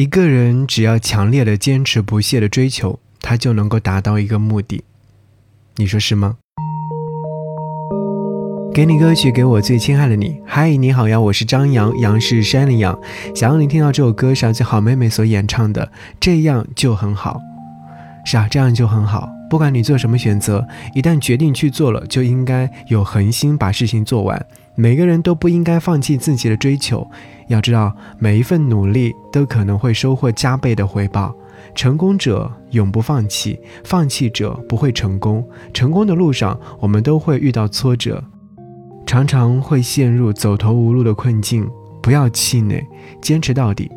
一个人只要强烈的坚持不懈的追求，他就能够达到一个目的。你说是吗？给你歌曲，给我最亲爱的你。嗨，你好呀，我是张扬，杨是山里杨。想要你听到这首歌是自好妹妹所演唱的，这样就很好。是啊，这样就很好。不管你做什么选择，一旦决定去做了，就应该有恒心把事情做完。每个人都不应该放弃自己的追求。要知道，每一份努力都可能会收获加倍的回报。成功者永不放弃，放弃者不会成功。成功的路上，我们都会遇到挫折。常常会陷入走投无路的困境，不要气馁，坚持到底。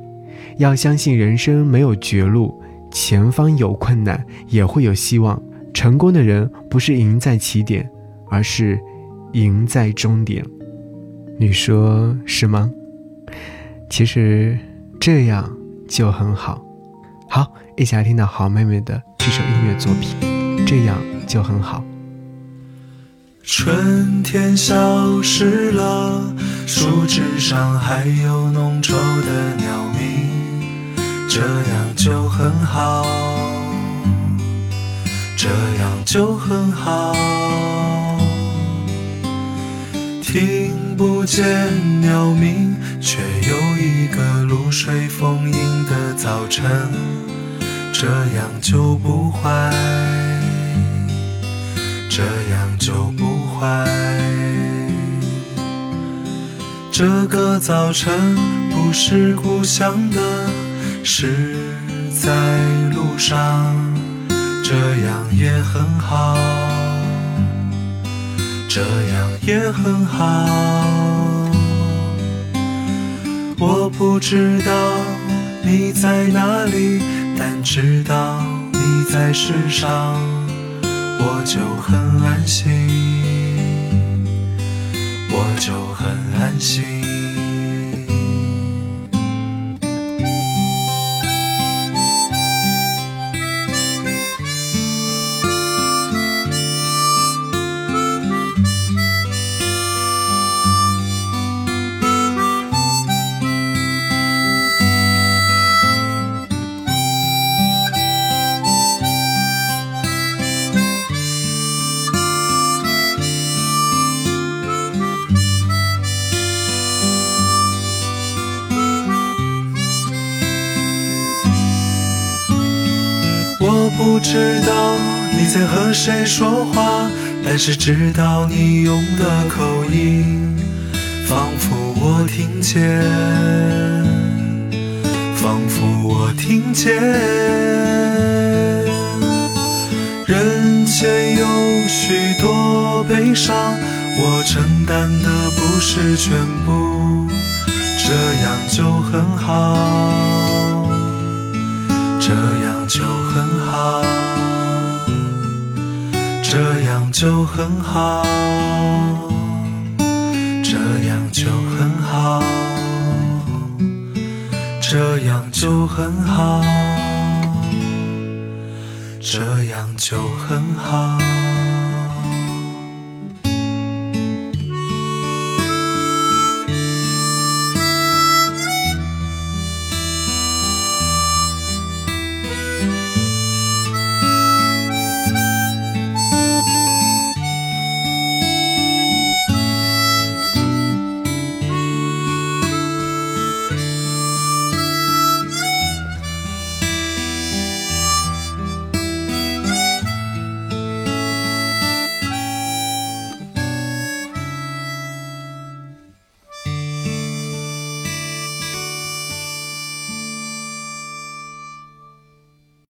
要相信人生没有绝路，前方有困难也会有希望。成功的人不是赢在起点，而是赢在终点。你说是吗？其实这样就很好。好，一起来听到好妹妹的这首音乐作品，这样就很好。春天消失了，树枝上还有浓稠的鸟鸣，这样就很好，这样就很好。听不见鸟鸣，却有一个露水丰盈的早晨，这样就不坏。这样就不坏。这个早晨不是故乡的，是在路上，这样也很好，这样也很好。我不知道你在哪里，但知道你在世上。我就很安心，我就很安心。不知道你在和谁说话，但是知道你用的口音，仿佛我听见，仿佛我听见。人间有许多悲伤，我承担的不是全部，这样就很好，这样就。很好，这样就很好，这样就很好，这样就很好，这样就很好。